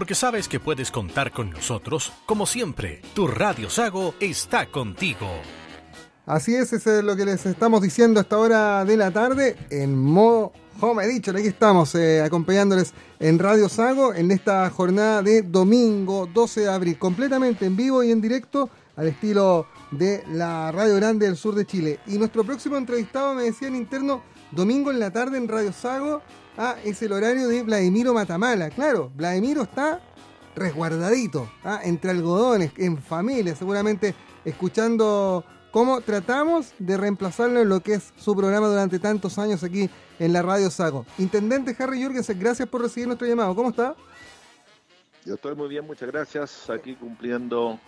porque sabes que puedes contar con nosotros, como siempre, tu Radio Sago está contigo. Así es, eso es lo que les estamos diciendo a esta hora de la tarde en modo home dicho, aquí estamos eh, acompañándoles en Radio Sago en esta jornada de domingo 12 de abril, completamente en vivo y en directo al estilo de la Radio Grande del Sur de Chile. Y nuestro próximo entrevistado, me decía en interno, domingo en la tarde en Radio Sago, ah, es el horario de Vladimiro Matamala. Claro, Vladimiro está resguardadito, ah, entre algodones, en familia, seguramente escuchando cómo tratamos de reemplazarlo en lo que es su programa durante tantos años aquí en la Radio Sago. Intendente Harry Jürgensen, gracias por recibir nuestro llamado. ¿Cómo está? Yo estoy muy bien, muchas gracias. Aquí cumpliendo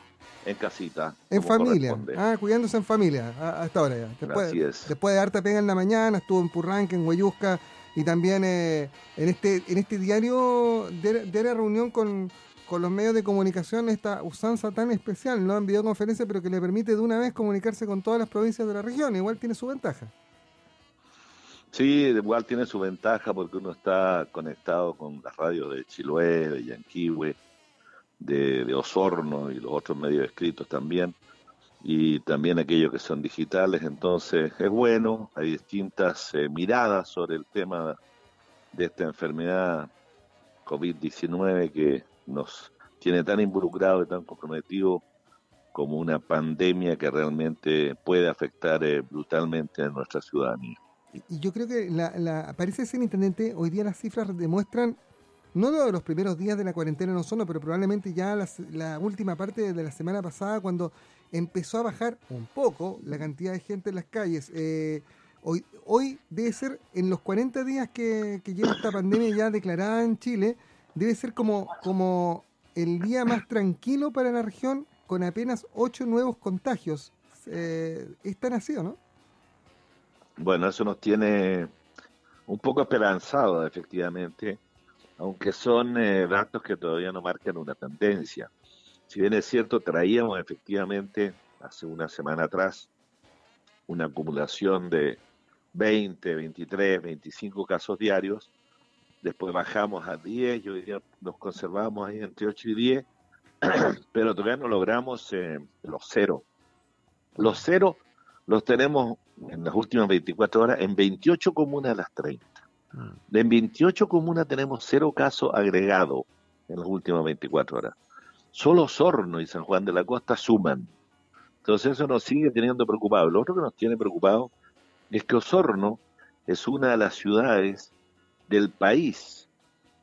en casita. En familia. Ah, cuidándose en familia a, esta hora ya. Después, Así es. Después de harta pega en la mañana, estuvo en Purranque, en Huayusca y también eh, en este en este diario de, la reunión con, con los medios de comunicación esta usanza tan especial, no en videoconferencia, pero que le permite de una vez comunicarse con todas las provincias de la región. Igual tiene su ventaja. Sí, igual tiene su ventaja porque uno está conectado con las radios de Chiloé, de Yanquihue, de, Osorno y los otros medios escritos también, y también aquellos que son digitales. Entonces es bueno, hay distintas eh, miradas sobre el tema de esta enfermedad COVID-19 que nos tiene tan involucrado y tan comprometido como una pandemia que realmente puede afectar eh, brutalmente a nuestra ciudadanía. Y yo creo que la, parece ser, intendente, hoy día las cifras demuestran, no de los primeros días de la cuarentena no solo, pero probablemente ya la, última parte de la semana pasada, cuando empezó a bajar un poco la cantidad de gente en las calles. Eh, hoy, hoy debe ser, en los 40 días que, que lleva esta pandemia ya declarada en Chile, debe ser como, como el día más tranquilo para la región con apenas ocho nuevos contagios. Eh, es ¿no? Bueno, eso nos tiene un poco esperanzado, efectivamente, aunque son eh, datos que todavía no marcan una tendencia. Si bien es cierto, traíamos efectivamente hace una semana atrás una acumulación de 20, 23, 25 casos diarios, después bajamos a 10, yo diría, nos conservamos ahí entre 8 y 10, pero todavía no logramos eh, los cero. Los cero los tenemos en las últimas 24 horas en 28 comunas de las 30. Mm. En 28 comunas tenemos cero casos agregados en las últimas 24 horas. Solo Sorno y San Juan de la Costa suman. Entonces eso nos sigue teniendo preocupado. Lo otro que nos tiene preocupado es que Osorno es una de las ciudades del país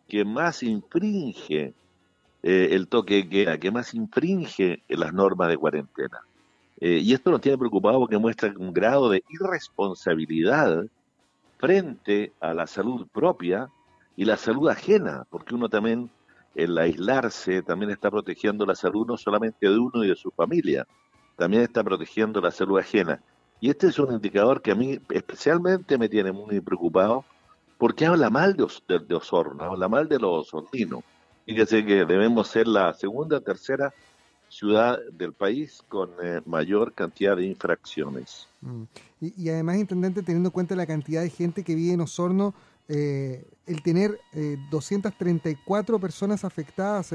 que más infringe eh, el toque de queda, que más infringe las normas de cuarentena. Eh, y esto nos tiene preocupado porque muestra un grado de irresponsabilidad frente a la salud propia y la salud ajena, porque uno también, el aislarse, también está protegiendo la salud no solamente de uno y de su familia, también está protegiendo la salud ajena. Y este es un indicador que a mí especialmente me tiene muy preocupado, porque habla mal de, Osorno, habla mal de los osorninos. Fíjese que debemos ser la segunda o tercera ciudad del país con eh, mayor cantidad de infracciones. Mm. Y, además, intendente, teniendo en cuenta la cantidad de gente que vive en Osorno, eh, el tener 234 eh, personas afectadas,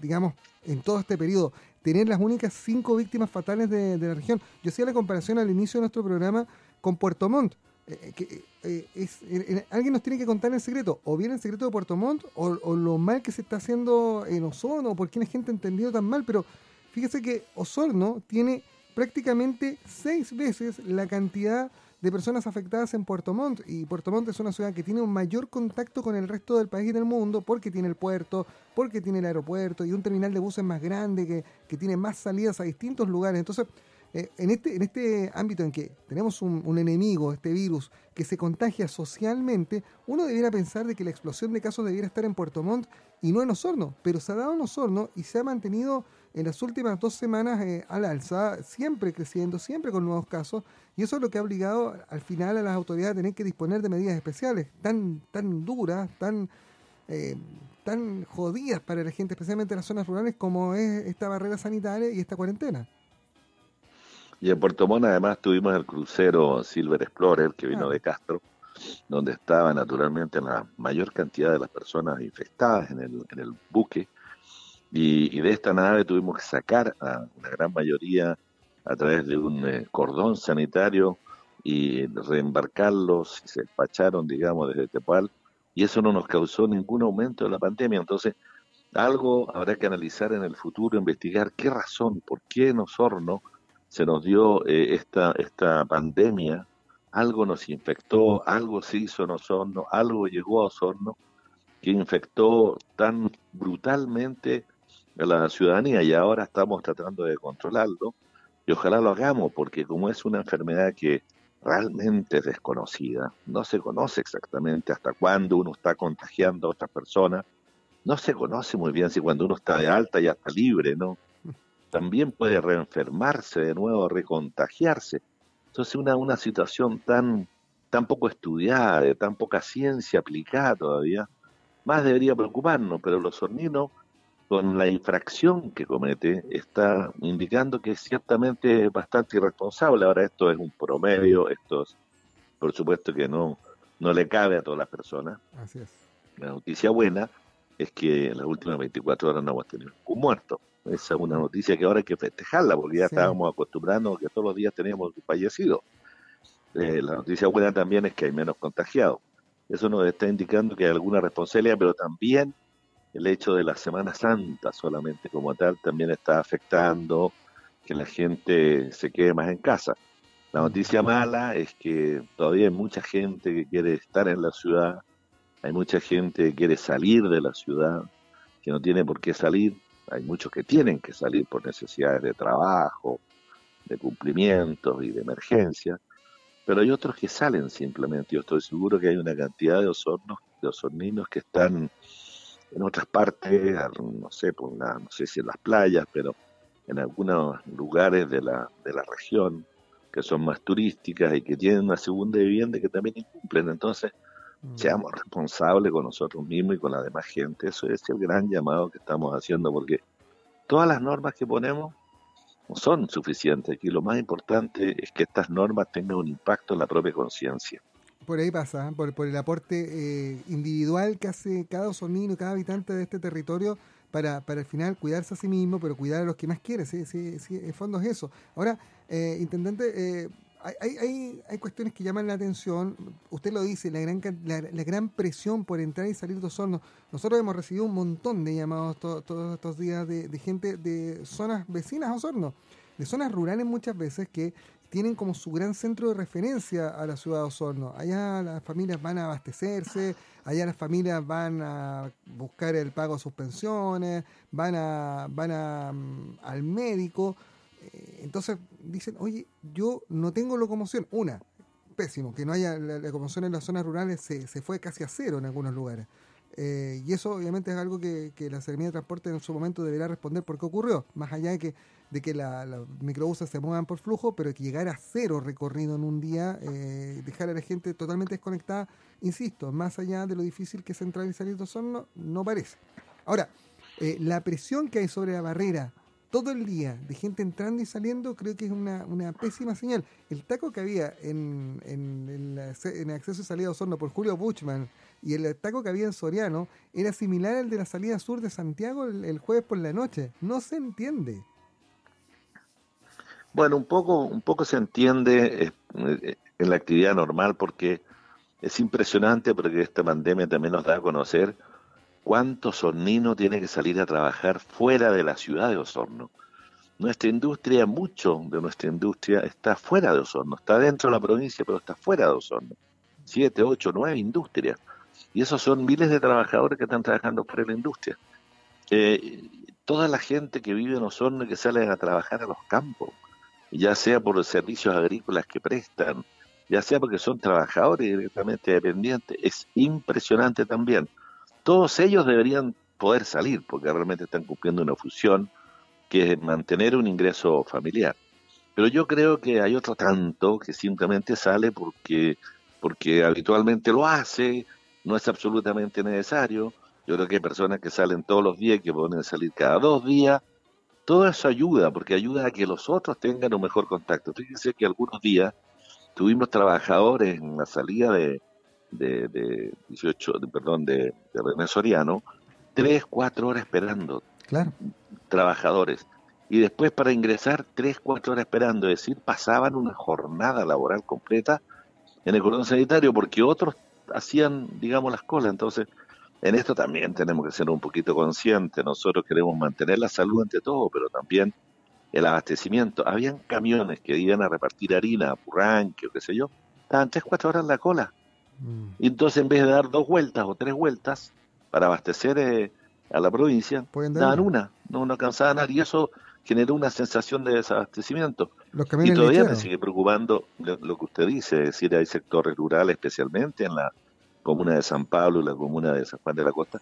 digamos, en todo este periodo, tener las únicas cinco víctimas fatales de, la región. Yo hacía la comparación al inicio de nuestro programa con Puerto Montt eh, que, eh, es, eh, alguien nos tiene que contar el secreto, o bien el secreto de Puerto Montt, o, lo mal que se está haciendo en Osorno, o por qué la gente ha entendido tan mal, pero fíjese que Osorno tiene prácticamente seis veces la cantidad de personas afectadas en Puerto Montt, y Puerto Montt es una ciudad que tiene un mayor contacto con el resto del país y del mundo, porque tiene el puerto, porque tiene el aeropuerto, y un terminal de buses más grande que, que tiene más salidas a distintos lugares, entonces eh, en, este, en este ámbito en que tenemos un, enemigo, este virus, que se contagia socialmente, uno debiera pensar de que la explosión de casos debiera estar en Puerto Montt y no en Osorno, pero se ha dado en Osorno y se ha mantenido en las últimas dos semanas eh, al alza, siempre creciendo, siempre con nuevos casos, y eso es lo que ha obligado al final a las autoridades a tener que disponer de medidas especiales tan, tan duras, tan, eh, tan jodidas para la gente, especialmente en las zonas rurales, como es esta barrera sanitaria y esta cuarentena. Y en Puerto Montt además tuvimos el crucero Silver Explorer que vino de Castro, donde estaba naturalmente la mayor cantidad de las personas infectadas en el, en el buque. Y, de esta nave tuvimos que sacar a una gran mayoría a través de un eh, cordón sanitario y reembarcarlos, y se despacharon, digamos, desde Tepal, y eso no nos causó ningún aumento de la pandemia. Entonces, algo habrá que analizar en el futuro, investigar qué razón, por qué en Osorno se nos dio eh, esta, esta pandemia, algo nos infectó, algo se hizo en Osorno, algo llegó a Osorno que infectó tan brutalmente a la ciudadanía y ahora estamos tratando de controlarlo y ojalá lo hagamos porque como es una enfermedad que realmente es desconocida, no se conoce exactamente hasta cuándo uno está contagiando a otras personas, no se conoce muy bien si cuando uno está de alta ya está libre, ¿no? También puede reenfermarse de nuevo, recontagiarse. Entonces una, una situación tan, tan poco estudiada, de tan poca ciencia aplicada todavía, más debería preocuparnos, pero los horninos, con la infracción que comete, está indicando que es ciertamente bastante irresponsable. Ahora esto es un promedio, esto es, por supuesto que no, no le cabe a todas las personas. Así es. La noticia buena es que en las últimas 24 horas no hemos tenido un muerto. Esa es una noticia que ahora hay que festejarla, porque ya estábamos acostumbrados que todos los días teníamos fallecidos. Eh, la noticia buena también es que hay menos contagiados. Eso nos está indicando que hay alguna responsabilidad, pero también el hecho de la Semana Santa solamente como tal también está afectando que la gente se quede más en casa. La noticia mala es que todavía hay mucha gente que quiere estar en la ciudad, hay mucha gente que quiere salir de la ciudad, que no tiene por qué salir, hay muchos que tienen que salir por necesidades de trabajo, de cumplimientos y de emergencia, pero hay otros que salen simplemente. Yo estoy seguro que hay una cantidad de osornos, de osorninos que están en otras partes, no sé, por no sé si en las playas, pero en algunos lugares de la, de la región que son más turísticas y que tienen una segunda vivienda que también incumplen. Entonces, mm. seamos responsables con nosotros mismos y con la demás gente. Eso es el gran llamado que estamos haciendo, porque todas las normas que ponemos no son suficientes. Aquí lo más importante es que estas normas tengan un impacto en la propia conciencia. Por ahí pasa, ¿eh? por, por, el aporte eh, individual que hace cada osornino, cada habitante de este territorio para, para al final cuidarse a sí mismo, pero cuidar a los que más quiere. Sí, sí, sí en fondo es eso. Ahora, eh, intendente, hay, hay, hay, cuestiones que llaman la atención. Usted lo dice, la gran, la, gran presión por entrar y salir de Osorno. Nosotros hemos recibido un montón de llamados todos estos días de, gente de zonas vecinas a Osorno, de zonas rurales muchas veces que tienen como su gran centro de referencia a la ciudad de Osorno. Allá las familias van a abastecerse, allá las familias van a buscar el pago de sus pensiones, van a, van a, mm, al médico eh, entonces dicen, oye, yo no tengo locomoción. Una, pésimo, que no haya la locomoción en las zonas rurales se, se fue casi a cero en algunos lugares. Eh, y eso obviamente es algo que, la Seremía de Transporte en su momento deberá responder por qué ocurrió, más allá de que, de que los la microbuses se muevan por flujo, pero que llegar a cero recorrido en un día, eh, dejar a la gente totalmente desconectada, insisto, más allá de lo difícil que es entrar y salir de Osorno, no parece. Ahora, la presión que hay sobre la barrera todo el día de gente entrando y saliendo, creo que es una, pésima señal. El taco que había en, en, el acceso y salida de Osorno por Julio Buchman y el taco que había en Soriano era similar al de la salida sur de Santiago el, jueves por la noche. No se entiende. Bueno, un poco, un poco se entiende eh, en la actividad normal porque es impresionante porque esta pandemia también nos da a conocer ¿Cuánto Osornino tiene que salir a trabajar fuera de la ciudad de Osorno? Nuestra industria, mucho de nuestra industria está fuera de Osorno, está dentro de la provincia, pero está fuera de Osorno. Siete, ocho, nueve industrias. Y esos son miles de trabajadores que están trabajando de la industria. Eh, toda la gente que vive en Osorno y que sale a trabajar a los campos, ya sea por los servicios agrícolas que prestan, ya sea porque son trabajadores directamente dependientes, es impresionante también todos ellos deberían poder salir porque realmente están cumpliendo una función que es mantener un ingreso familiar. Pero yo creo que hay otro tanto que simplemente sale porque, porque habitualmente lo hace, no es absolutamente necesario. Yo creo que hay personas que salen todos los días, que pueden salir cada dos días. Todo eso ayuda, porque ayuda a que los otros tengan un mejor contacto. Fíjense que algunos días tuvimos trabajadores en la salida de, de, 18, perdón, de, de René Soriano, tres, cuatro horas esperando, trabajadores. Y después para ingresar tres, cuatro horas esperando, es decir, pasaban una jornada laboral completa en el cordón sanitario porque otros hacían, digamos, las colas. Entonces, en esto también tenemos que ser un poquito conscientes. Nosotros queremos mantener la salud ante todo, pero también el abastecimiento. Habían camiones que iban a repartir harina, purranque o qué sé yo. Estaban tres, cuatro horas en la cola. Mm. Y entonces en vez de dar dos vueltas o tres vueltas para abastecer eh, a la provincia, daban una, no, no alcanzaban nada. Y eso generó una sensación de desabastecimiento. y todavía me sigue preocupando lo, que usted dice, es decir, hay sectores rurales, especialmente en la comuna de San Pablo y la comuna de San Juan de la Costa,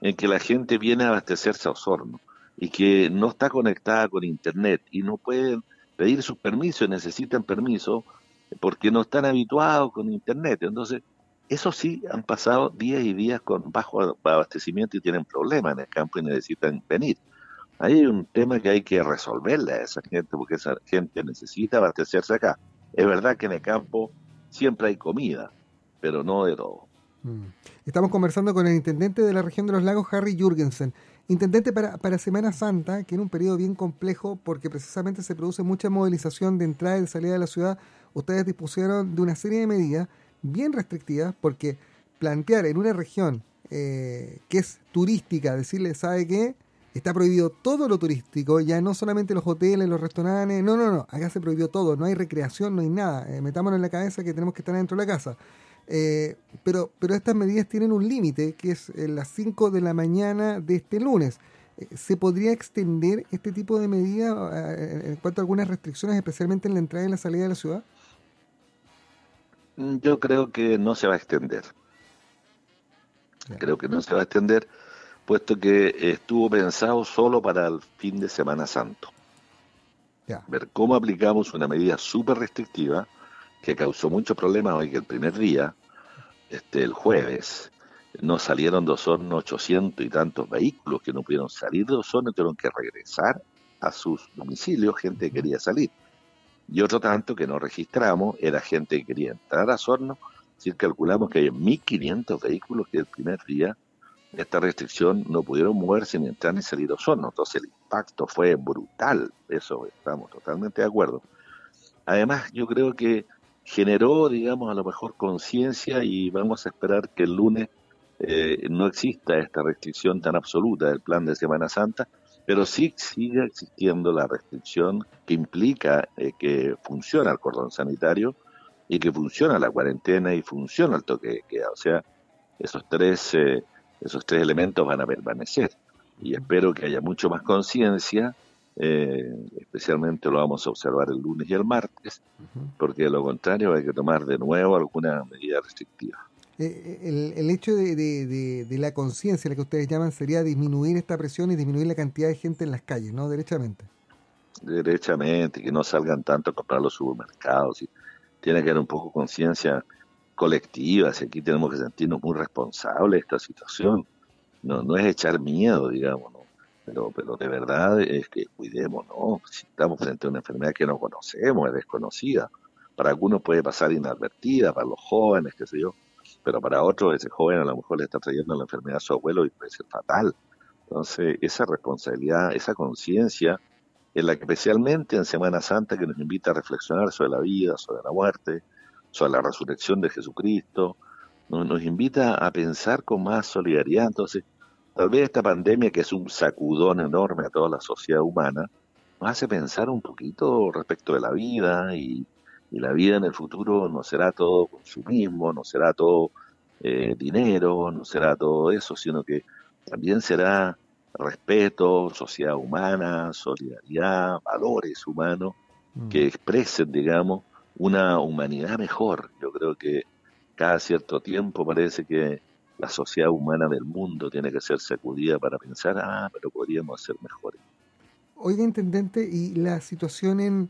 en que la gente viene a abastecerse a Osorno y que no está conectada con Internet y no pueden pedir sus permisos, necesitan permiso porque no están habituados con Internet. Entonces, eso sí, han pasado días y días con bajo abastecimiento y tienen problemas en el campo y necesitan venir. Ahí hay un tema que hay que resolverle a esa gente, porque esa gente necesita abastecerse acá. Es verdad que en el campo siempre hay comida, pero no de todo. Mm. Estamos conversando con el intendente de la región de los lagos, Harry Jürgensen. Intendente, para, para Semana Santa, que era un periodo bien complejo porque precisamente se produce mucha movilización de entrada y de salida de la ciudad, ustedes dispusieron de una serie de medidas bien restrictivas porque plantear en una región eh, que es turística, decirle, ¿sabe qué? Está prohibido todo lo turístico, ya no solamente los hoteles, los restaurantes, no, no, no, acá se prohibió todo, no hay recreación, no hay nada, eh, metámonos en la cabeza que tenemos que estar dentro de la casa. Eh, pero, pero estas medidas tienen un límite, que es eh, las 5 de la mañana de este lunes. ¿Se podría extender este tipo de medidas en cuanto a algunas restricciones, especialmente en la entrada y la salida de la ciudad? Mm, yo creo que no se va a extender. Creo que no se va a extender puesto que estuvo pensado solo para el fin de Semana Santo. Ver cómo aplicamos una medida súper restrictiva que causó muchos problemas hoy que el primer día, este, el jueves, no salieron dos hornos 800 y tantos vehículos que no pudieron salir de Osorno y tuvieron que regresar a sus domicilios, gente que quería salir. Y otro tanto que no registramos era gente que quería entrar a Osorno, si calculamos que hay 1.500 vehículos que el primer día esta restricción no pudieron moverse ni entrar ni salir ozono. Entonces el impacto fue brutal, eso estamos totalmente de acuerdo. Además, yo creo que generó, digamos, a lo mejor conciencia y vamos a esperar que el lunes eh, no exista esta restricción tan absoluta del plan de Semana Santa, pero sí sigue existiendo la restricción que implica eh, que funciona el cordón sanitario y que funciona la cuarentena y funciona el toque de queda. O sea, esos tres eh, esos tres elementos van a permanecer. Y espero que haya mucho más conciencia, eh, especialmente lo vamos a observar el lunes y el martes, porque de lo contrario hay que tomar de nuevo alguna medida restrictiva. Eh, eh, el, hecho de, de, la conciencia, la que ustedes llaman, sería disminuir esta presión y disminuir la cantidad de gente en las calles, ¿no? Derechamente. Derechamente, que no salgan tanto a comprar los supermercados. Y tiene que haber un poco conciencia colectivas y aquí tenemos que sentirnos muy responsables de esta situación. No, no es echar miedo, digamos, pero, de verdad es que cuidemos, ¿no? Si estamos frente a una enfermedad que no conocemos, es desconocida. Para algunos puede pasar inadvertida, para los jóvenes, qué sé yo, pero para otros ese joven a lo mejor le está trayendo la enfermedad a su abuelo y puede ser fatal. Entonces, esa responsabilidad, esa conciencia, en la que especialmente en Semana Santa que nos invita a reflexionar sobre la vida, sobre la muerte, sobre la resurrección de Jesucristo, nos, invita a pensar con más solidaridad. Entonces, tal vez esta pandemia, que es un sacudón enorme a toda la sociedad humana, nos hace pensar un poquito respecto de la vida y, la vida en el futuro no será todo consumismo, no será todo eh, dinero, no será todo eso, sino que también será respeto, sociedad humana, solidaridad, valores humanos mm. que expresen, digamos, una humanidad mejor. Yo creo que cada cierto tiempo parece que la sociedad humana del mundo tiene que ser sacudida para pensar, ah, pero podríamos ser mejores. Oiga, intendente, y la situación en,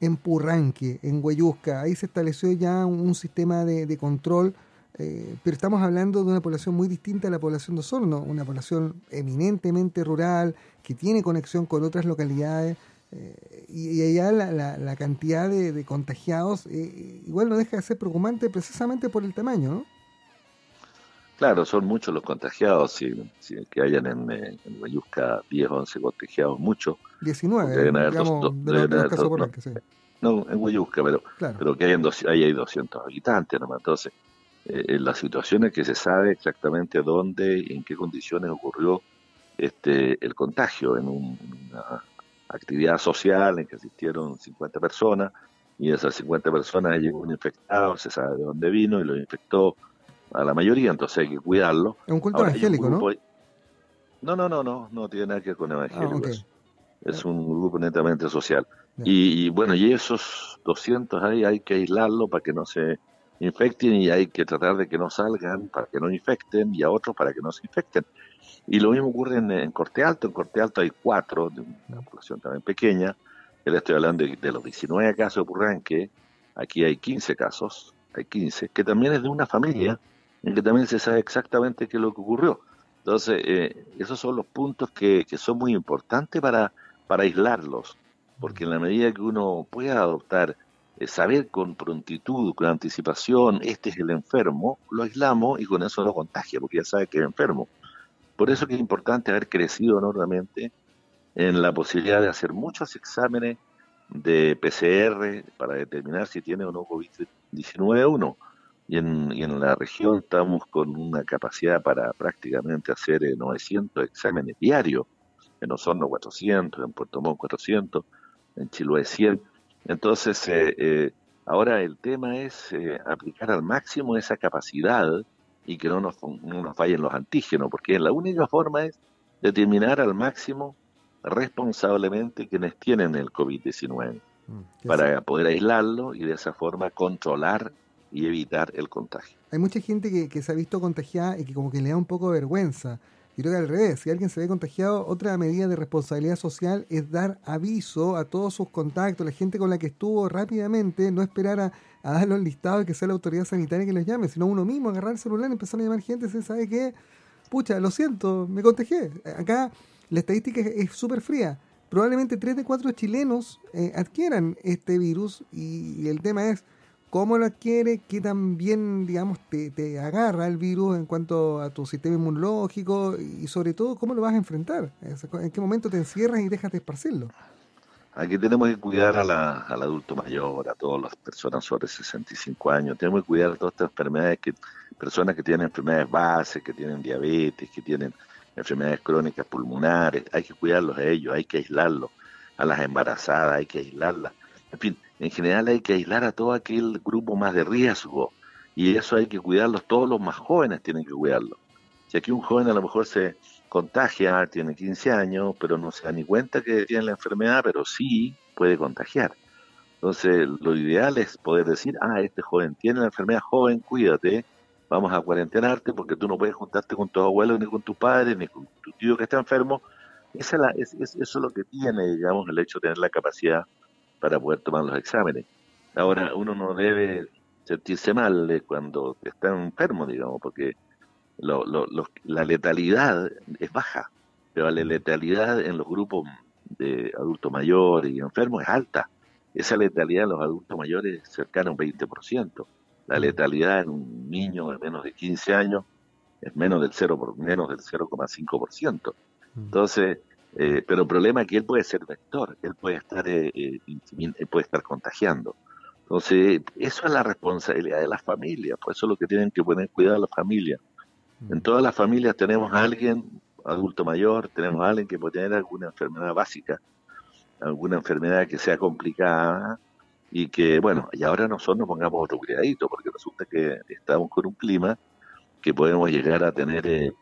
en Purranque, en Huayusca, ahí se estableció ya un, sistema de, control, eh, pero estamos hablando de una población muy distinta a la población de Osorno, una población eminentemente rural, que tiene conexión con otras localidades, eh, y, allá la, cantidad de, contagiados eh, igual no deja de ser preocupante precisamente por el tamaño, ¿no? Claro, son muchos los contagiados, si, que hayan en, en 10, 11 contagiados, muchos. 19, digamos, de los, casos por sí. No, en Guayusca, pero, pero que hayan dos, ahí hay 200 habitantes nomás. Entonces, eh, en las situaciones que se sabe exactamente dónde y en qué condiciones ocurrió este el contagio, en una actividad social en que asistieron 50 personas y esas 50 personas llegó un infectado, se sabe de dónde vino y lo infectó a la mayoría, entonces hay que cuidarlo. Es un culto evangélico, ¿no? No, no, no, no, no tiene nada que ver con evangélico. Ah, es, un grupo netamente social. Y, bueno, y esos 200 ahí hay que aislarlo para que no se infecten y hay que tratar de que no salgan para que no infecten y a otros para que no se infecten. Y lo mismo ocurre en, Corte Alto. En Corte Alto hay cuatro, de una población también pequeña. Yo le estoy hablando de, los 19 casos de que Aquí hay 15 casos, hay 15, que también es de una familia en que también se sabe exactamente qué es lo que ocurrió. Entonces, eh, esos son los puntos que, que son muy importantes para, para aislarlos, porque en la medida que uno pueda adoptar, saber con prontitud, con anticipación, este es el enfermo, lo aislamos y con eso lo contagia, porque ya sabe que es enfermo. Por eso que es importante haber crecido enormemente en la posibilidad de hacer muchos exámenes de PCR para determinar si tiene o no COVID-19 uno. Y en, y en la región estamos con una capacidad para prácticamente hacer 900 eh, exámenes diarios. En Osorno 400, en Puerto Montt 400, en Chiloé 100. Entonces, eh, eh, ahora el tema es aplicar al máximo esa capacidad y que no nos, no nos fallen los antígenos, porque la única forma es determinar al máximo responsablemente quienes tienen el COVID-19 mm, para poder aislarlo y de esa forma controlar y evitar el contagio. Hay mucha gente que, que se ha visto contagiada y que como que le da un poco de vergüenza. Y creo que al revés, si alguien se ve contagiado, otra medida de responsabilidad social es dar aviso a todos sus contactos, la gente con la que estuvo rápidamente, no esperar a, a darlo al listado y que sea la autoridad sanitaria que les llame, sino uno mismo agarrar el celular empezar a llamar gente, se sabe que, pucha, lo siento, me contagié. Acá la estadística es súper fría. Probablemente 3 de 4 chilenos eh, adquieran este virus y, el tema es cómo lo adquiere, qué tan bien, digamos, te, te, agarra el virus en cuanto a tu sistema inmunológico y sobre todo cómo lo vas a enfrentar. En qué momento te encierras y dejas de esparcirlo. Aquí tenemos que cuidar a la, al adulto mayor, a todas las personas sobre 65 años. Tenemos que cuidar a todas estas enfermedades, que, personas que tienen enfermedades bases, que tienen diabetes, que tienen enfermedades crónicas pulmonares. Hay que cuidarlos a ellos, hay que aislarlos. A las embarazadas hay que aislarlas. En fin, en general hay que aislar a todo aquel grupo más de riesgo. Y eso hay que cuidarlos, todos los más jóvenes tienen que cuidarlo. Si aquí un joven a lo mejor se, contagia, tiene 15 años, pero no se da ni cuenta que tiene la enfermedad, pero sí puede contagiar. Entonces, lo ideal es poder decir, ah, este joven tiene la enfermedad, joven, cuídate, vamos a cuarentenarte porque tú no puedes juntarte con tu abuelo, ni con tu padre, ni con tu tío que está enfermo. Esa es, eso es lo que tiene, digamos, el hecho de tener la capacidad para poder tomar los exámenes. Ahora, uno no debe sentirse mal cuando está enfermo, digamos, porque la letalidad es baja, pero la letalidad en los grupos de adultos mayores y enfermos es alta. Esa letalidad en los adultos mayores es cercana a un 20%. La mm. letalidad en un niño de menos de 15 años es menos del 0 por menos del 0,5%. Mm. Entonces, eh, pero el problema es que él puede ser vector, él puede estar eh, eh puede estar contagiando. Entonces, eso es la responsabilidad de las familias, por eso es lo que tienen que poner cuidado las familias. En todas las familias tenemos a alguien, adulto mayor, tenemos a alguien que puede tener alguna enfermedad básica, alguna enfermedad que sea complicada y que, bueno, y ahora nosotros nos pongamos otro cuidadito, porque resulta que estamos con un clima que podemos llegar a tener, eh,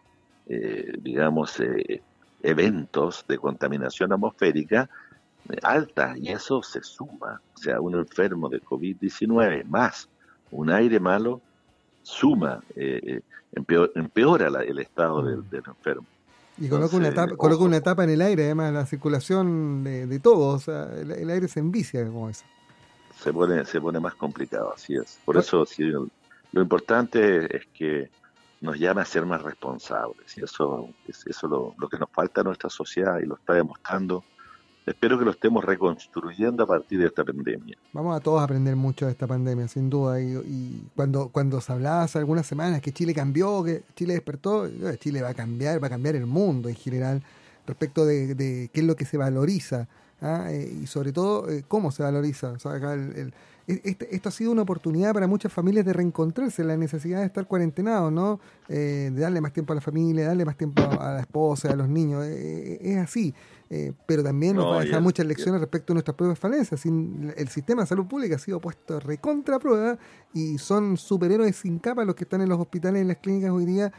eh, digamos, eh, eventos de contaminación atmosférica alta y eso se suma, o sea, un enfermo de COVID-19 más un aire malo suma, eh, empeora, el estado del, enfermo. Y coloca, una etapa, coloca una etapa en el aire, además, la circulación de, todo, o sea, el, aire se envicia como eso. Se pone, se pone más complicado, así es. Por eso lo importante es que nos llame a ser más responsables, y eso es eso lo, lo que nos falta a nuestra sociedad y lo está demostrando espero que lo estemos reconstruyendo a partir de esta pandemia. Vamos a todos aprender mucho de esta pandemia, sin duda. Y, cuando, cuando se hablaba hace algunas semanas que Chile cambió, que Chile despertó, Chile va a cambiar, va a cambiar el mundo en general respecto de, qué es lo que se valoriza ¿ah? eh, y sobre todo eh, cómo se valoriza. O sea, acá el este, esto ha sido una oportunidad para muchas familias de reencontrarse, la necesidad de estar cuarentenados, ¿no? Eh, de darle más tiempo a la familia, darle más tiempo a la esposa, a los niños. Eh, eh, es así. pero también nos va a dejar muchas lecciones respecto a nuestras propias falencias. el sistema de salud pública ha sido puesto recontra prueba y son superhéroes sin capa los que están en los hospitales y en las clínicas hoy día,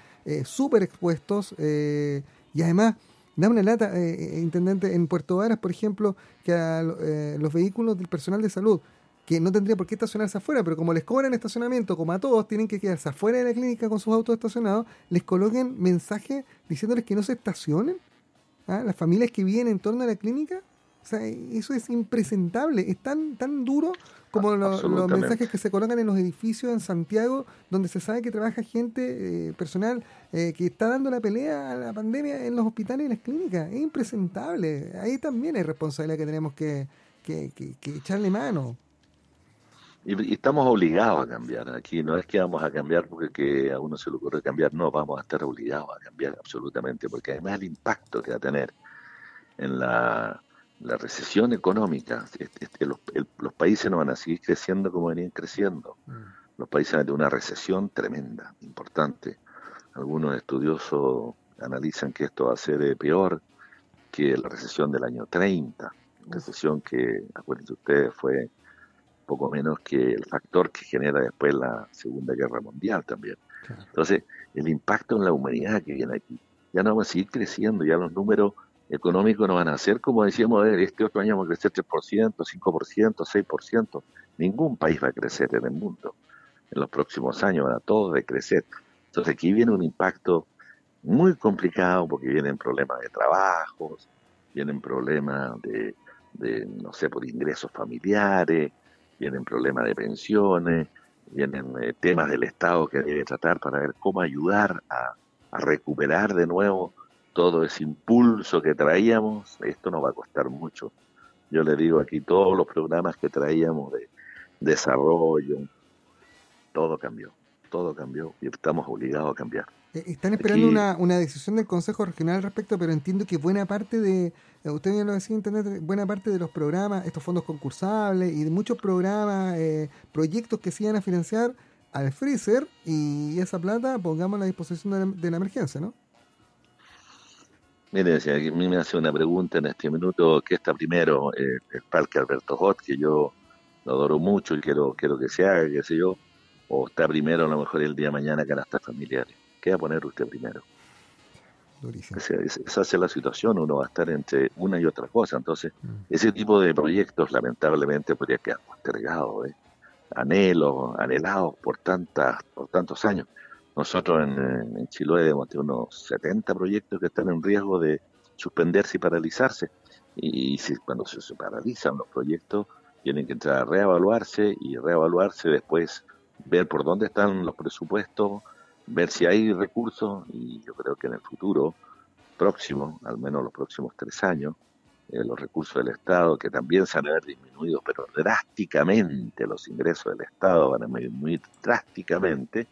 súper expuestos. y además, da una lata, intendente, en Puerto Varas, por ejemplo, que a los vehículos del personal de salud que no tendría por qué estacionarse afuera, pero como les cobran estacionamiento, como a todos tienen que quedarse afuera de la clínica con sus autos estacionados, les coloquen mensajes diciéndoles que no se estacionen. ¿Ah? Las familias que viven en torno a la clínica, o sea, eso es impresentable, es tan, tan duro como los, mensajes que se colocan en los edificios en Santiago, donde se sabe que trabaja gente, eh, personal, eh, que está dando la pelea a la pandemia en los hospitales y las clínicas. Es impresentable. Ahí también hay responsabilidad que tenemos que, que, que echarle mano. Y, estamos obligados a cambiar. Aquí no es que vamos a cambiar porque que a uno se le ocurre cambiar, no, vamos a estar obligados a cambiar absolutamente, porque además el impacto que va a tener en la, recesión económica, este, los, los, países no van a seguir creciendo como venían creciendo. Mm. Los países van a tener una recesión tremenda, importante. Algunos estudiosos analizan que esto va a ser eh, peor que la recesión del año 30, recesión que, acuérdense ustedes, fue poco menos que el factor que genera después la Segunda Guerra Mundial también. Entonces, el impacto en la humanidad que viene aquí, ya no vamos a seguir creciendo, ya los números económicos no van a ser como decíamos, este otro año vamos a crecer 3%, 5%, 6%. Ningún país va a crecer en el mundo. En los próximos años van a todos decrecer. Entonces aquí viene un impacto muy complicado porque vienen problemas de trabajos, vienen problemas de, de no sé, por ingresos familiares, vienen problemas de pensiones, vienen eh, temas del Estado que debe tratar para ver cómo ayudar a, recuperar de nuevo todo ese impulso que traíamos. Esto nos va a costar mucho. Yo le digo aquí todos los programas que traíamos de desarrollo, todo cambió, todo cambió y estamos obligados a cambiar. Eh, están esperando una, una, decisión del Consejo Regional al respecto, pero entiendo que buena parte de, eh, usted bien lo decía, Internet, buena parte de los programas, estos fondos concursables y de muchos programas, eh, proyectos que se iban a financiar al freezer y esa plata pongamos a la disposición de la, emergencia, ¿no? Mire, si a mí me hace una pregunta en este minuto, ¿qué está primero? el Parque Alberto Hot, que yo lo adoro mucho y quiero, quiero que se haga, qué sé yo, o está primero a lo mejor el día de mañana canastas familiares. ¿Qué va a poner usted primero? esa es la situación, uno va a estar entre una y otra cosa. Entonces, mm. ese tipo de proyectos lamentablemente podría quedar postergado, ¿eh? anhelos, anhelados por, tantas, por tantos años. Nosotros en, en Chiloé tenemos unos 70 proyectos que están en riesgo de suspenderse y paralizarse. Y, si, cuando se, se, paralizan los proyectos, tienen que entrar a reevaluarse y reevaluarse después, ver por dónde están los presupuestos, ver si hay recursos y yo creo que en el futuro próximo, al menos los próximos tres años, eh, los recursos del Estado, que también se van a ver disminuidos, pero drásticamente los ingresos del Estado van a disminuir drásticamente,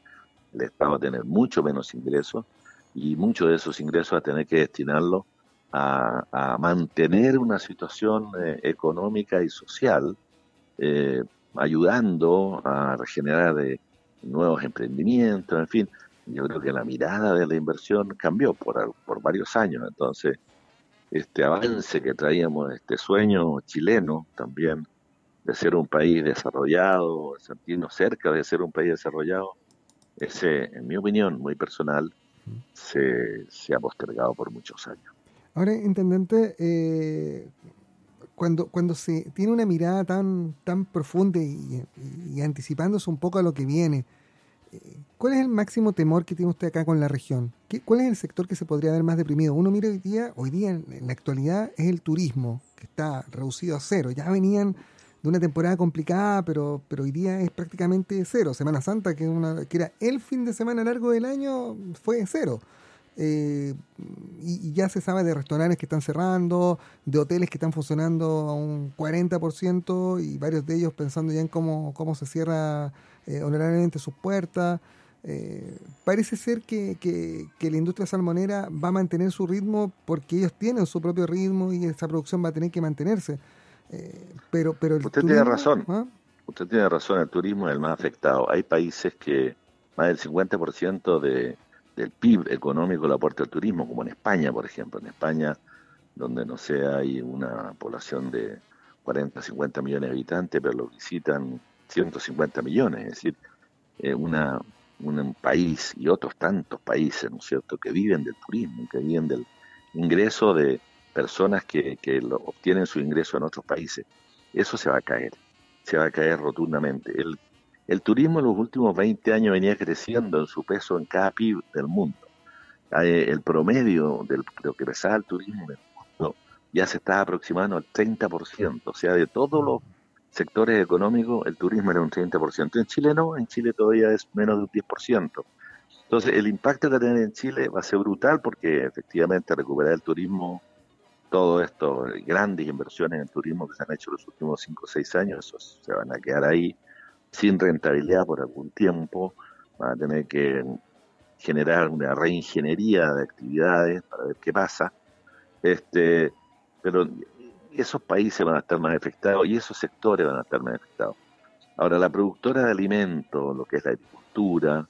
el Estado va a tener mucho menos ingresos y muchos de esos ingresos va a tener que destinarlo a, mantener una situación eh, económica y social, eh, ayudando a regenerar nuevos emprendimientos, en fin, yo creo que la mirada de la inversión cambió por, por varios años. Entonces, este avance que traíamos, este sueño chileno también de ser un país desarrollado, sentirnos cerca de ser un país desarrollado, ese, en mi opinión, muy personal, se, se ha postergado por muchos años. Ahora, intendente, eh, cuando, cuando se tiene una mirada tan, tan profunda y, y anticipándose un poco a lo que viene, ¿Cuál es el máximo temor que tiene usted acá con la región? ¿Cuál es el sector que se podría ver más deprimido? Uno mira hoy día, hoy día en la actualidad es el turismo, que está reducido a cero. Ya venían de una temporada complicada, pero, pero hoy día es prácticamente cero. Semana Santa, que, era el fin de semana largo del año, fue cero. eh, y, ya se sabe de restaurantes que están cerrando, de hoteles que están funcionando a un 40% y varios de ellos pensando ya en cómo, cómo se cierra eh, honorablemente sus puertas. Eh, parece ser que, que, la industria salmonera va a mantener su ritmo porque ellos tienen su propio ritmo y esa producción va a tener que mantenerse. pero, pero Usted tiene razón. ¿ah? Usted tiene razón, el turismo es el más afectado. Hay países que más del 50% de, del PIB económico lo aporta el turismo, como en España, por ejemplo. En España, donde no sé, hay una población de 40, 50 millones de habitantes, pero lo visitan 150 millones, es decir, eh, una, un país y otros tantos países, ¿no es cierto?, que viven del turismo, que viven del ingreso de personas que, que obtienen su ingreso en otros países. Eso se va a caer, se va a caer rotundamente. El turismo en los últimos 20 años venía creciendo en su peso en cada PIB del mundo. Eh, el promedio de lo que pesaba el turismo en el mundo ya se está aproximando al 30%, o sea, de todos los sectores económicos el turismo era un 30%. En Chile no, en Chile todavía es menos de un 10%. Entonces, el impacto que tiene en Chile va a ser brutal porque efectivamente recuperar el turismo, todo esto, grandes inversiones en turismo que se han hecho los últimos 5 o 6 años, eso se van a quedar ahí sin rentabilidad por algún tiempo, van a tener que generar una reingeniería de actividades para ver qué pasa. Este, pero esos países van a estar más afectados y esos sectores van a estar más afectados. Ahora, la productora de alimentos, lo que es la agricultura,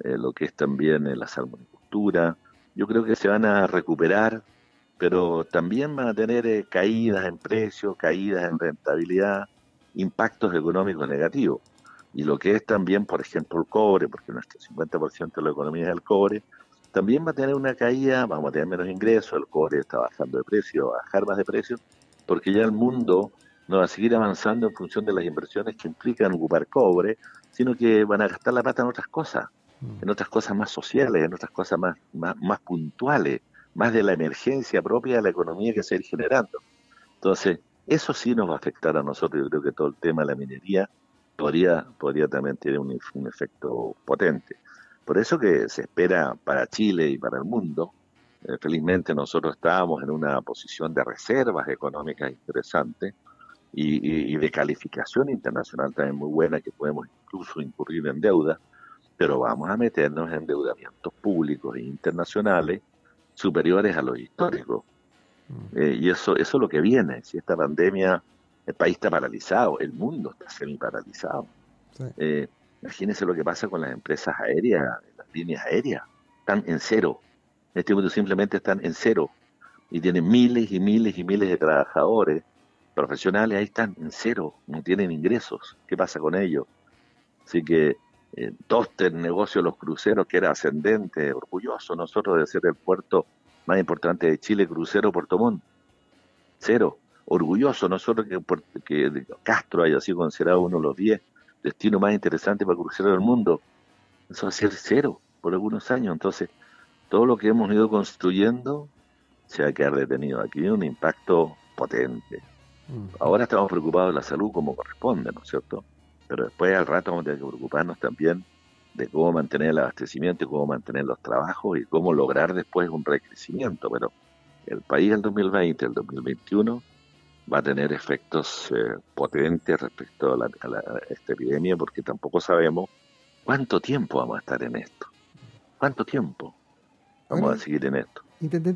eh, lo que es también la salmonicultura, yo creo que se van a recuperar, pero también van a tener eh, caídas en precios, caídas en rentabilidad, impactos económicos negativos y lo que es también, por ejemplo, el cobre, porque nuestro 50% de la economía es el cobre, también va a tener una caída, vamos a tener menos ingresos, el cobre está bajando de precio, bajar más de precio, porque ya el mundo no va a seguir avanzando en función de las inversiones que implican ocupar cobre, sino que van a gastar la plata en otras cosas, mm. en otras cosas más sociales, en otras cosas más, más, más puntuales, más de la emergencia propia de la economía que se va a ir generando. Entonces, eso sí nos va a afectar a nosotros, yo creo que todo el tema de la minería podría, podría también tener un, efecto potente. Por eso que se espera para Chile y para el mundo. Eh, felizmente nosotros estábamos en una posición de reservas económicas interesantes y, de calificación internacional también muy buena, que podemos incluso incurrir en deuda, pero vamos a meternos en endeudamientos públicos e internacionales superiores a los históricos. Mm. Eh, y eso, eso es lo que viene. Si esta pandemia el país está paralizado, el mundo está semi paralizado. Eh, imagínense lo que pasa con las empresas aéreas, las líneas aéreas, están en cero. En este momento simplemente están en cero y tienen miles y miles y miles de trabajadores profesionales, ahí están en cero, no tienen ingresos. ¿Qué pasa con ellos? Así que eh, el negocio de los cruceros, que era ascendente, orgulloso nosotros de ser el puerto más importante de Chile, crucero Puerto Montt. Cero orgulloso nosotros que, que Castro haya sido considerado uno de los 10 destinos más interesantes para cruceros del mundo. Eso va a ser cero por algunos años. Entonces, todo lo que hemos ido construyendo se va a quedar detenido. Aquí hay un impacto potente. Ahora estamos preocupados de la salud como corresponde, ¿no es cierto? Pero después al rato vamos a tener que preocuparnos también de cómo mantener el abastecimiento, cómo mantener los trabajos y cómo lograr después un recrecimiento. Pero el país el 2020, el 2021 va a tener efectos eh, potentes respecto a, esta epidemia porque tampoco sabemos cuánto tiempo vamos a estar en esto. ¿Cuánto tiempo vamos a seguir en esto?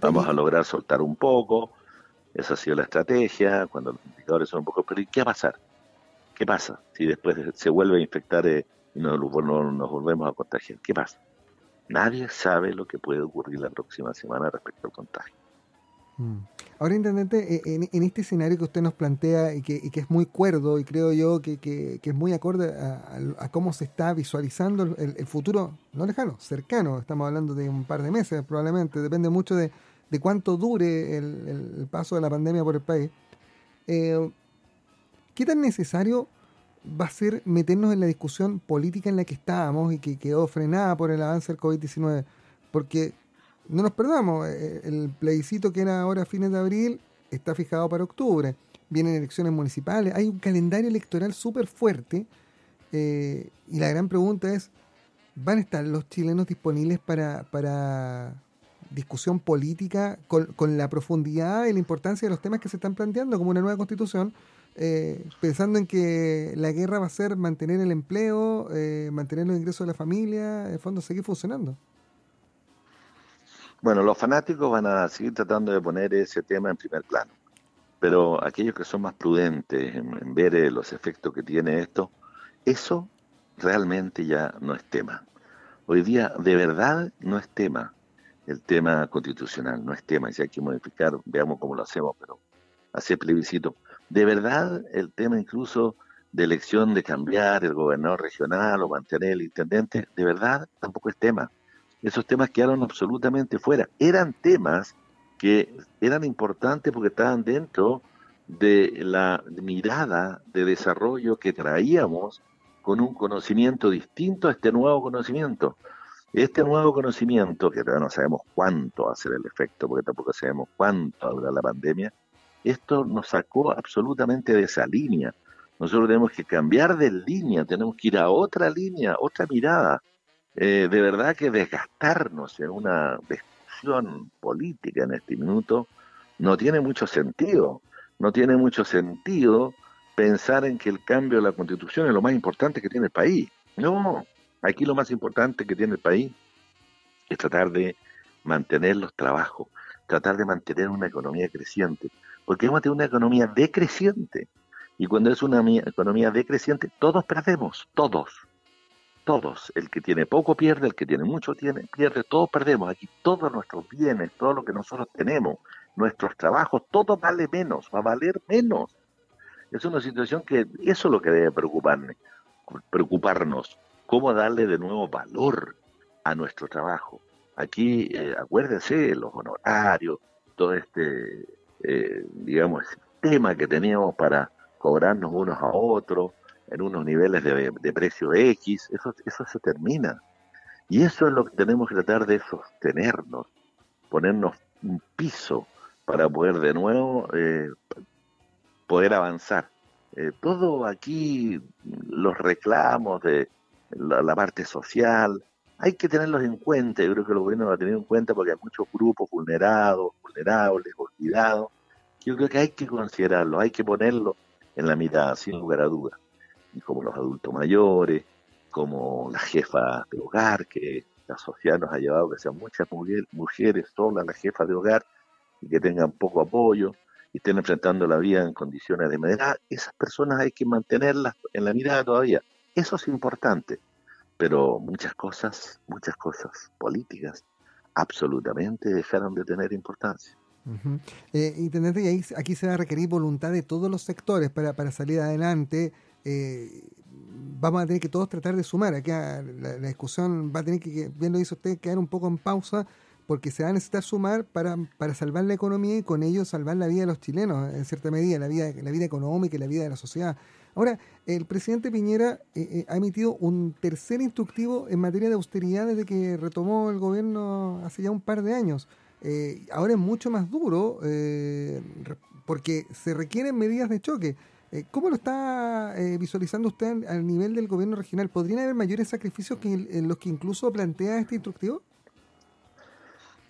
Vamos a lograr soltar un poco, esa ha sido la estrategia, cuando los indicadores son un poco... Pero ¿qué va a pasar? ¿Qué pasa si después se vuelve a infectar eh, y nos, nos volvemos a contagiar? ¿Qué pasa? Nadie sabe lo que puede ocurrir la próxima semana respecto al contagio. Mm. Ahora, Intendente, eh, en, este escenario que usted nos plantea y que, es muy cuerdo y creo yo que, es muy acorde a, cómo se está visualizando el, futuro, no lejano, cercano, estamos hablando de un par de meses probablemente, depende mucho de, cuánto dure el, paso de la pandemia por el país. Eh, ¿Qué tan necesario va a ser meternos en la discusión política en la que estábamos y que quedó frenada por el avance del COVID-19? Porque no nos perdamos, eh, el plebiscito que era ahora a fines de abril está fijado para octubre. Vienen elecciones municipales, hay un calendario electoral súper fuerte eh, y la gran pregunta es, ¿van a estar los chilenos disponibles para, para discusión política con, con, la profundidad y la importancia de los temas que se están planteando, como una nueva constitución, eh, pensando en que la guerra va a ser mantener el empleo, eh, mantener los ingresos de la familia, en fondo seguir funcionando. Bueno, los fanáticos van a seguir tratando de poner ese tema en primer plano, pero aquellos que son más prudentes en, ver eh, los efectos que tiene esto, eso realmente ya no es tema. Hoy día de verdad no es tema el tema constitucional, no es tema, y si hay que modificar, veamos cómo lo hacemos, pero hacer plebiscito. De verdad el tema incluso de elección de cambiar el gobernador regional o mantener el intendente, de verdad tampoco es tema. Esos temas quedaron absolutamente fuera. Eran temas que eran importantes porque estaban dentro de la mirada de desarrollo que traíamos con un conocimiento distinto a este nuevo conocimiento. Este nuevo conocimiento, que todavía no sabemos cuánto va a ser el efecto, porque tampoco sabemos cuánto durar la pandemia, esto nos sacó absolutamente de esa línea. Nosotros tenemos que cambiar de línea, tenemos que ir a otra línea, otra mirada. Eh, de verdad que desgastarnos en una discusión política en este minuto no tiene mucho sentido. No tiene mucho sentido pensar en que el cambio de la constitución es lo más importante que tiene el país. No, aquí lo más importante que tiene el país es tratar de mantener los trabajos, tratar de mantener una economía creciente, porque hemos tenido una economía decreciente. Y cuando es una economía decreciente, todos perdemos, todos, todos. El que tiene poco pierde, el que tiene mucho tiene, pierde, todos perdemos. Aquí todos nuestros bienes, todo lo que nosotros tenemos, nuestros trabajos, todo vale menos, va a valer menos. Es una situación que eso es lo que debe preocuparnos, preocuparnos, cómo darle de nuevo valor a nuestro trabajo. Aquí, eh, acuérdense, los honorarios, todo este, eh, digamos, tema que teníamos para cobrarnos unos a otros en unos niveles de, precio X, eso, eso se termina. Y eso es lo que tenemos que tratar de sostenernos, ponernos un piso para poder de nuevo eh, poder avanzar. Eh, todo aquí, los reclamos de la, parte social, hay que tenerlos en cuenta, yo creo que los gobiernos lo han tenido en cuenta porque hay muchos grupos vulnerados, vulnerables, olvidados, yo creo que hay que considerarlos, hay que ponerlos en la mitad, sin lugar a dudas, como los adultos mayores, como las jefas de hogar, que la sociedad nos ha llevado que sean muchas mujeres, mujeres solas las jefas de hogar y que tengan poco apoyo, y estén enfrentando la vida en condiciones de medida, esas personas hay que mantenerlas en la mirada todavía. Eso es importante, pero muchas cosas, muchas cosas políticas absolutamente dejaron de tener importancia. Intendente, y ahí, aquí se va a requerir voluntad de todos los sectores para, para salir adelante. Eh, vamos a tener que todos tratar de sumar. Aquí la, la, discusión va a tener que, bien lo dice usted, quedar un poco en pausa porque se va a necesitar sumar para, para salvar la economía y con ello salvar la vida de los chilenos, en cierta medida, la vida, la vida económica y la vida de la sociedad. Ahora, el presidente Piñera eh, eh, ha emitido un tercer instructivo en materia de austeridad desde que retomó el gobierno hace ya un par de años. Eh, ahora es mucho más duro porque se requieren medidas de choque. ¿Cómo lo está visualizando usted al nivel del gobierno regional? ¿Podrían haber mayores sacrificios que en los que incluso plantea este instructivo?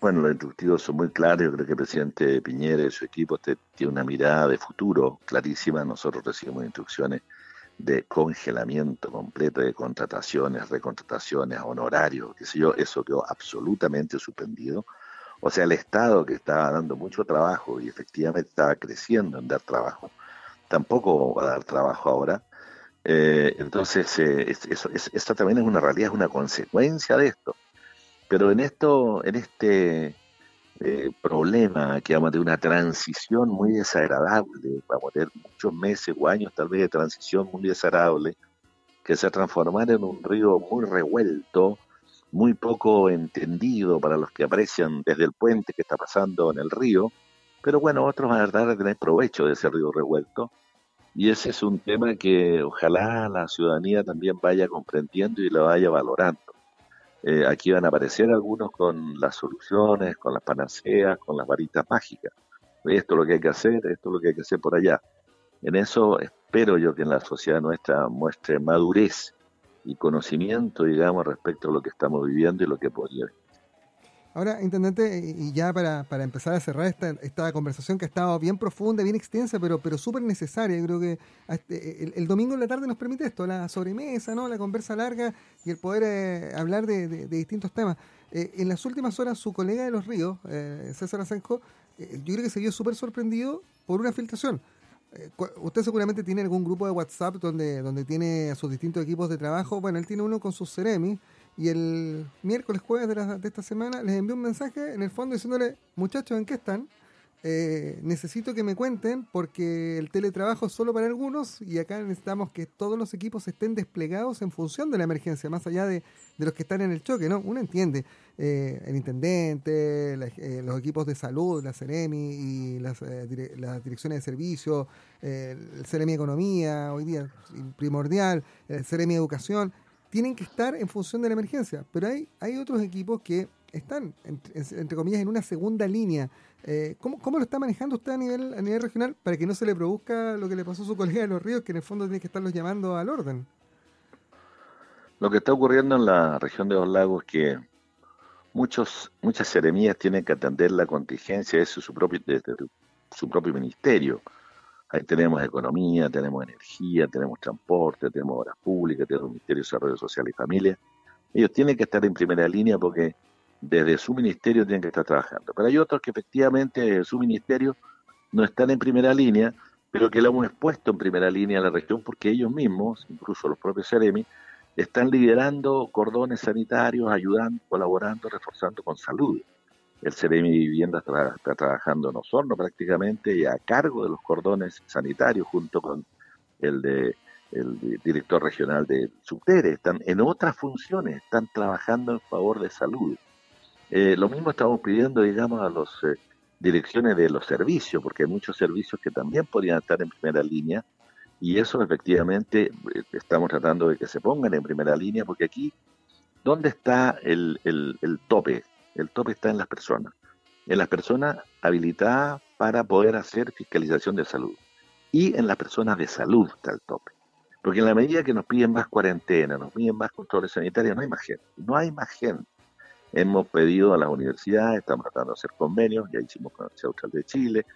Bueno, los instructivos son muy claros. Yo creo que el presidente Piñera y su equipo tiene una mirada de futuro clarísima. Nosotros recibimos instrucciones de congelamiento completo de contrataciones, recontrataciones, honorarios, qué sé yo. Eso quedó absolutamente suspendido. O sea, el Estado que estaba dando mucho trabajo y efectivamente estaba creciendo en dar trabajo, tampoco va a dar trabajo ahora. Eh, entonces, eh, también es una realidad, es una consecuencia de esto. Pero en esto, en este eh, problema que vamos a tener una transición muy desagradable, vamos a tener muchos meses o años tal vez de transición muy desagradable, que se transformará en un río muy revuelto, muy poco entendido para los que aprecian desde el puente que está pasando en el río, pero bueno, otros van a tratar de tener provecho de ese río revuelto. Y ese es un tema que ojalá la ciudadanía también vaya comprendiendo y lo vaya valorando. Eh, aquí van a aparecer algunos con las soluciones, con las panaceas, con las varitas mágicas. Esto es lo que hay que hacer, esto es lo que hay que hacer por allá. En eso espero yo que en la sociedad nuestra muestre madurez y conocimiento, digamos, respecto a lo que estamos viviendo y lo que podría Ahora, Intendente, y ya para, para empezar a cerrar esta, esta conversación que ha estado bien profunda, bien extensa, pero, pero súper necesaria, yo creo que este, el, domingo en la tarde nos permite esto, la sobremesa, ¿no? la conversa larga y el poder eh, hablar de, distintos temas. Eh, en las últimas horas, su colega de Los Ríos, eh, César Asenjo, yo creo que se vio súper sorprendido por una filtración. usted seguramente tiene algún grupo de WhatsApp donde, donde tiene a sus distintos equipos de trabajo. Bueno, él tiene uno con sus Ceremis y el miércoles, jueves de, esta semana, les envié un mensaje en el fondo diciéndole, muchachos, ¿en qué están? Eh, necesito que me cuenten porque el teletrabajo es solo para algunos y acá necesitamos que todos los equipos estén desplegados en función de la emergencia, más allá de, los que están en el choque, ¿no? Uno entiende, eh, el intendente, eh, los equipos de salud, la CEREMI y las, las direcciones de servicio, el CEREMI Economía, hoy día primordial, el CEREMI Educación, tienen que estar en función de la emergencia. Pero hay, hay otros equipos que están, entre, comillas, en una segunda línea. Eh, ¿cómo, lo está manejando usted a nivel, a nivel regional para que no se le produzca lo que le pasó a su colega de los ríos, que en el fondo tiene que estarlos llamando al orden? Lo que está ocurriendo en la región de los lagos es que muchos, muchas seremías tienen que atender la contingencia de su propio, desde su propio ministerio. Ahí tenemos economía, tenemos energía, tenemos transporte, tenemos obras públicas, tenemos Ministerio de Desarrollo Social y Familia. Ellos tienen que estar en primera línea porque desde su ministerio tienen que estar trabajando. Pero hay otros que efectivamente desde su ministerio no están en primera línea, pero que lo hemos expuesto en primera línea a la región porque ellos mismos, incluso los propios CEREMI, están liderando cordones sanitarios, ayudando, colaborando, reforzando con salud el Ceremi Vivienda está, trabajando en Osorno prácticamente y a cargo de los cordones sanitarios junto con el de el director regional de Subtere, están en otras funciones, están trabajando en favor de salud. Eh, lo mismo estamos pidiendo, digamos, a las eh, direcciones de los servicios, porque hay muchos servicios que también podrían estar en primera línea, y eso efectivamente eh, estamos tratando de que se pongan en primera línea, porque aquí, ¿dónde está el, el tope? El tope está en las personas. En las personas habilitadas para poder hacer fiscalización de salud. Y en las personas de salud está el tope. Porque en la medida que nos piden más cuarentena, nos piden más controles sanitarios, no hay más gente. No hay más gente. Hemos pedido a las universidades, estamos tratando de hacer convenios, ya hicimos con la Universidad de Chile,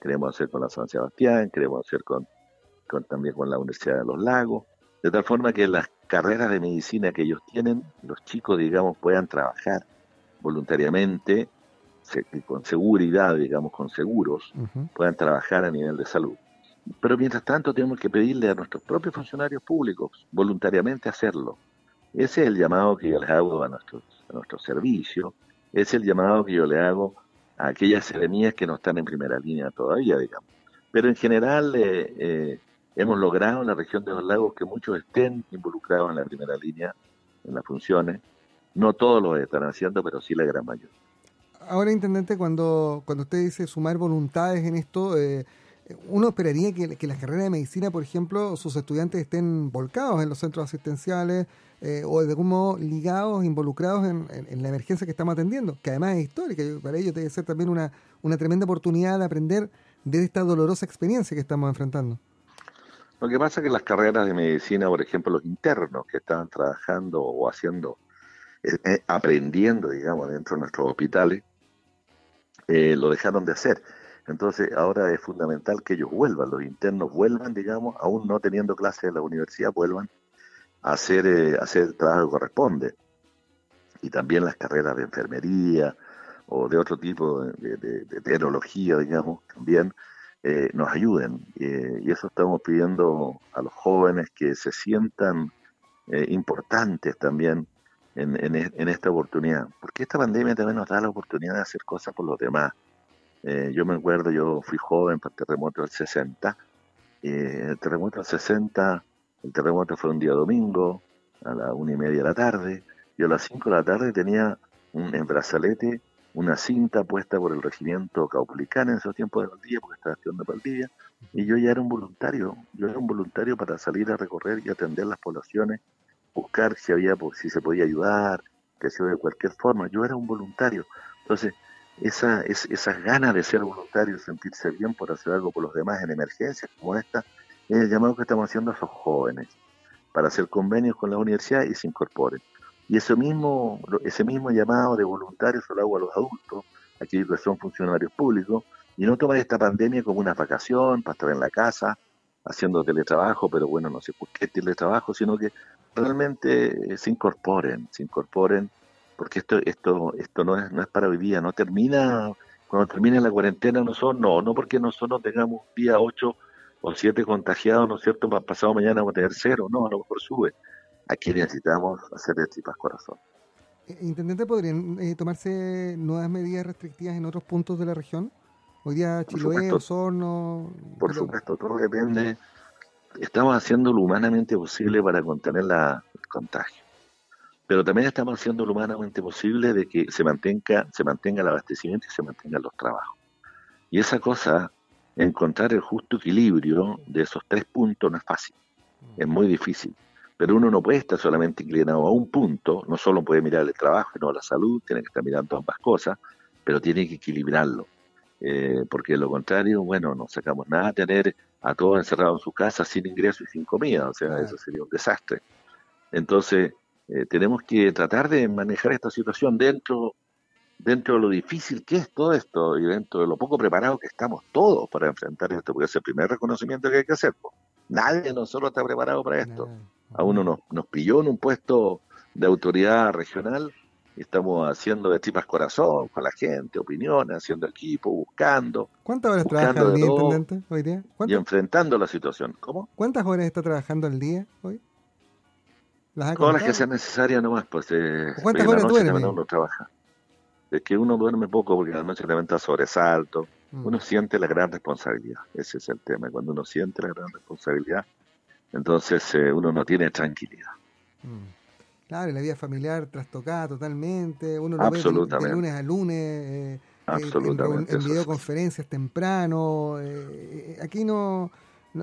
queremos hacer con la San Sebastián, queremos hacer con, también con la Universidad de los Lagos, de tal forma que las carreras de medicina que ellos tienen, los chicos, digamos, puedan trabajar voluntariamente, con seguridad, digamos, con seguros, puedan trabajar a nivel de salud. Pero mientras tanto tenemos que pedirle a nuestros propios funcionarios públicos voluntariamente hacerlo. Ese es el llamado que yo les hago a nuestros, a nuestros servicios, es el llamado que yo le hago a aquellas seremías que no están en primera línea todavía, digamos. Pero en general eh, eh, hemos logrado en la región de los lagos que muchos estén involucrados en la primera línea, en las funciones, no todos lo están haciendo, pero sí la gran mayoría. Ahora, Intendente, cuando, cuando usted dice sumar voluntades en esto, eh, uno esperaría que, que las carreras de medicina, por ejemplo, sus estudiantes estén volcados en los centros asistenciales eh, o de algún modo ligados, involucrados en, la emergencia que estamos atendiendo, que además es histórica y para ellos debe ser también una, una tremenda oportunidad de aprender de esta dolorosa experiencia que estamos enfrentando. Lo que pasa es que las carreras de medicina, por ejemplo, los internos que estaban trabajando o haciendo eh, eh, aprendiendo, digamos, dentro de nuestros hospitales, eh, lo dejaron de hacer. Entonces ahora es fundamental que ellos vuelvan, los internos vuelvan, digamos, aún no teniendo clases en la universidad, vuelvan a hacer, hacer el trabajo que corresponde. Y también las carreras de enfermería o de otro tipo de, de, tecnología, digamos, también nos ayuden. y eso estamos pidiendo a los jóvenes que se sientan importantes también en, esta oportunidad, porque esta pandemia también nos da la oportunidad de hacer cosas por los demás. Eh, yo me acuerdo, yo fui joven para el terremoto del 60, eh, el terremoto del 60, el terremoto fue un día domingo, a la una y media de la tarde, yo a las cinco de la tarde tenía un, en brazalete una cinta puesta por el regimiento Caupolicán en esos tiempos de Valdivia, porque estaba estudiando Valdivia, y yo ya era un voluntario, yo era un voluntario para salir a recorrer y atender las poblaciones buscar si había si se podía ayudar, que sea de cualquier forma. Yo era un voluntario. Entonces, esa, es, esas ganas de ser voluntario, sentirse bien por hacer algo por los demás en emergencias como esta, es el llamado que estamos haciendo a esos jóvenes para hacer convenios con la universidad y se incorporen. Y ese mismo, ese mismo llamado de voluntarios lo hago a los adultos, aquellos que son funcionarios públicos, y no tomar esta pandemia como una vacación para estar en la casa haciendo teletrabajo, pero bueno, no sé por qué teletrabajo, sino que realmente eh, se incorporen, se incorporen, porque esto, esto, esto no es, no es para hoy día, no termina, cuando termine la cuarentena nosotros, no, no porque nosotros tengamos día 8 o 7 contagiados, ¿no es cierto? Pasado mañana vamos a tener cero, no, a lo mejor sube. Aquí necesitamos hacer de tripas corazón. Eh, Intendente, ¿podrían eh, tomarse nuevas medidas restrictivas en otros puntos de la región? Hoy día Chiloé, Osorno... Por supuesto, todo depende. Estamos haciendo lo humanamente posible para contener la, el contagio. Pero también estamos haciendo lo humanamente posible de que se mantenga, se mantenga el abastecimiento y se mantengan los trabajos. Y esa cosa, encontrar el justo equilibrio de esos tres puntos no es fácil. Es muy difícil. Pero uno no puede estar solamente inclinado a un punto, no solo puede mirar el trabajo, sino la salud, tiene que estar mirando ambas cosas, pero tiene que equilibrarlo eh, porque de lo contrario, bueno, no sacamos nada tener a todos encerrados en su casa sin ingreso y sin comida, o sea, eso sería un desastre. Entonces, eh, tenemos que tratar de manejar esta situación dentro, dentro de lo difícil que es todo esto y dentro de lo poco preparado que estamos todos para enfrentar esto, porque es el primer reconocimiento que hay que hacer. Nadie de nosotros está preparado para esto. A uno nos, nos pilló en un puesto de autoridad regional estamos haciendo de tripas corazón con la gente, opiniones, haciendo equipo, buscando. ¿Cuántas horas trabaja al día, intendente, hoy día? Y enfrentando la situación. ¿Cómo? ¿Cuántas horas está trabajando al día hoy? ¿Las Todas las que sean necesarias nomás, pues. Eh, ¿Cuántas horas duerme? Uno trabaja. Es que uno duerme poco porque la noche levanta sobresalto. Mm. Uno siente la gran responsabilidad. Ese es el tema. Cuando uno siente la gran responsabilidad, entonces eh, uno no tiene tranquilidad. Mm. Claro, la vida familiar trastocada totalmente, uno lo ve de, lunes a lunes, eh, en, en, videoconferencias temprano, eh, aquí no,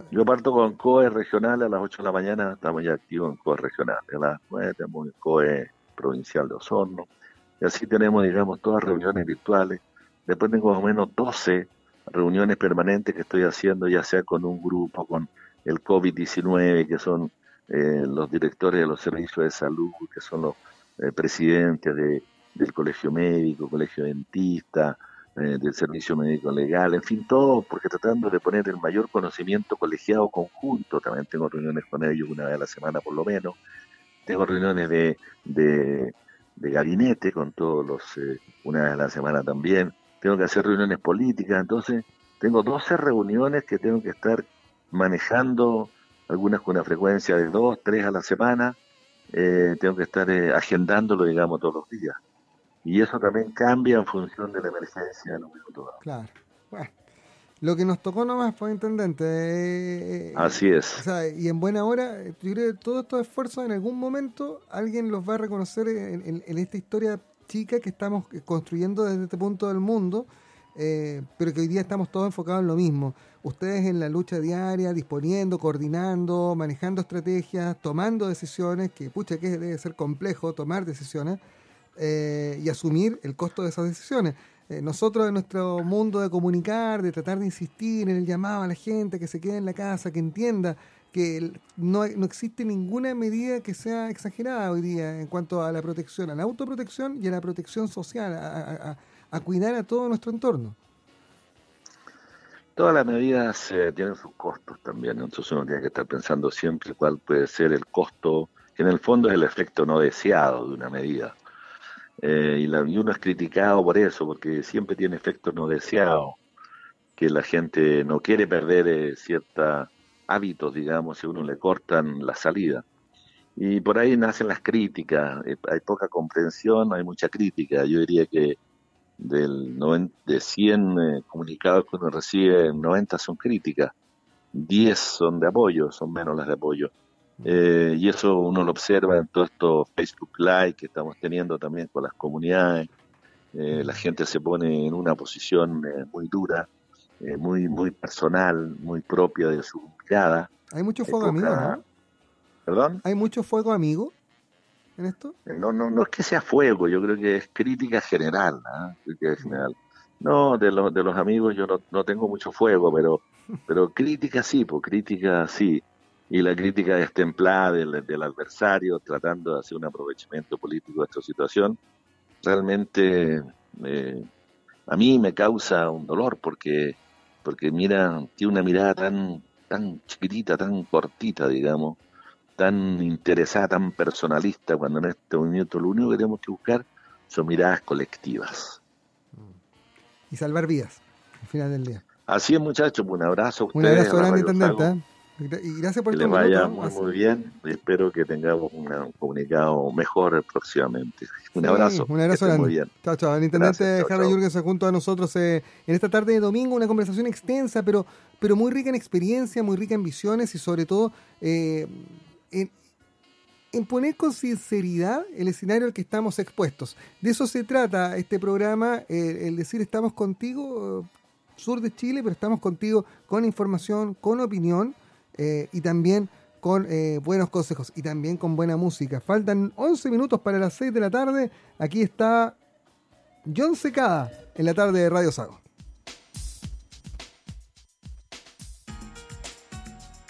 Yo parto con COE regional a las 8 de la mañana, estamos ya activos en COE regional, a las 9 tenemos el COE provincial de Osorno, y así tenemos, digamos, todas reuniones virtuales, después tengo más o menos 12 reuniones permanentes que estoy haciendo, ya sea con un grupo, con el COVID-19, que son eh, los directores de los servicios de salud, que son los eh, presidentes de, del colegio médico, colegio dentista, eh, del servicio médico legal, en fin, todo porque tratando de poner el mayor conocimiento colegiado conjunto, también tengo reuniones con ellos una vez a la semana por lo menos, tengo reuniones de, de, gabinete con todos los, una vez a la semana también, tengo que hacer reuniones políticas, entonces tengo 12 reuniones que tengo que estar manejando algunas con una frecuencia de dos, tres a la semana, eh, tengo que estar eh, agendándolo, digamos, todos los días. Y eso también cambia en función de la emergencia en un minuto Claro. Bueno, lo que nos tocó nomás fue intendente. Eh, Así es. O sea, y en buena hora, yo creo que todos estos esfuerzos en algún momento alguien los va a reconocer en, en esta historia chica que estamos construyendo desde este punto del mundo eh, pero que hoy día estamos todos enfocados en lo mismo. Ustedes en la lucha diaria, disponiendo, coordinando, manejando estrategias, tomando decisiones, que pucha que debe ser complejo tomar decisiones eh, y asumir el costo de esas decisiones. Eh, nosotros en nuestro mundo de comunicar, de tratar de insistir en el llamado a la gente que se quede en la casa, que entienda que no, no existe ninguna medida que sea exagerada hoy día en cuanto a la protección, a la autoprotección y a la protección social, a, a cuidar a todo nuestro entorno. Todas las medidas eh, tienen sus costos también, entonces uno tiene que estar pensando siempre cuál puede ser el costo, que en el fondo es el efecto no deseado de una medida. Eh, y, la, y, uno es criticado por eso, porque siempre tiene efectos no deseados, que la gente no quiere perder eh, ciertos hábitos, digamos, si uno le cortan la salida. Y por ahí nacen las críticas, hay poca comprensión, hay mucha crítica. Yo diría que del de 100 eh, comunicados que uno recibe, 90 son críticas, 10 son de apoyo, son menos las de apoyo. Eh, y eso uno lo observa en todo esto Facebook Live que estamos teniendo también con las comunidades. Eh, la gente se pone en una posición muy dura, muy, muy personal, muy propia de su mirada. Hay mucho fuego amigo, ¿no? ¿Perdón? Hay mucho fuego amigo en esto? No, no, no es que sea fuego, yo creo que es crítica general, crítica general. No, de, los de los amigos yo no, no tengo mucho fuego, pero, pero crítica sí, pues crítica sí. y la crítica destemplada del, del adversario, tratando de hacer un aprovechamiento político de esta situación, realmente eh, a mí me causa un dolor porque, porque mira, tiene una mirada tan, tan chiquitita, tan cortita, digamos, tan interesada, tan personalista, cuando en este movimiento lo único que tenemos que buscar son miradas colectivas. Y salvar vidas, al final del día. Así es, muchachos, un abrazo a ustedes. Un abrazo grande, intendente. Y gracias por que les vaya muy, muy bien. Y espero que tengamos un comunicado mejor próximamente. Un abrazo. Un abrazo grande. Muy bien. Chao, chao. El intendente Harry Jürgensen junto a nosotros eh, en esta tarde de domingo, una conversación extensa, pero, pero muy rica en experiencia, muy rica en visiones y sobre todo eh, en, poner con sinceridad el escenario al que estamos expuestos. De eso se trata este programa, el decir estamos contigo, sur de Chile, pero estamos contigo con información, con opinión eh, y también con eh, buenos consejos y también con buena música. Faltan 11 minutos para las 6 de la tarde. Aquí está John Secada en la tarde de Radio Sago.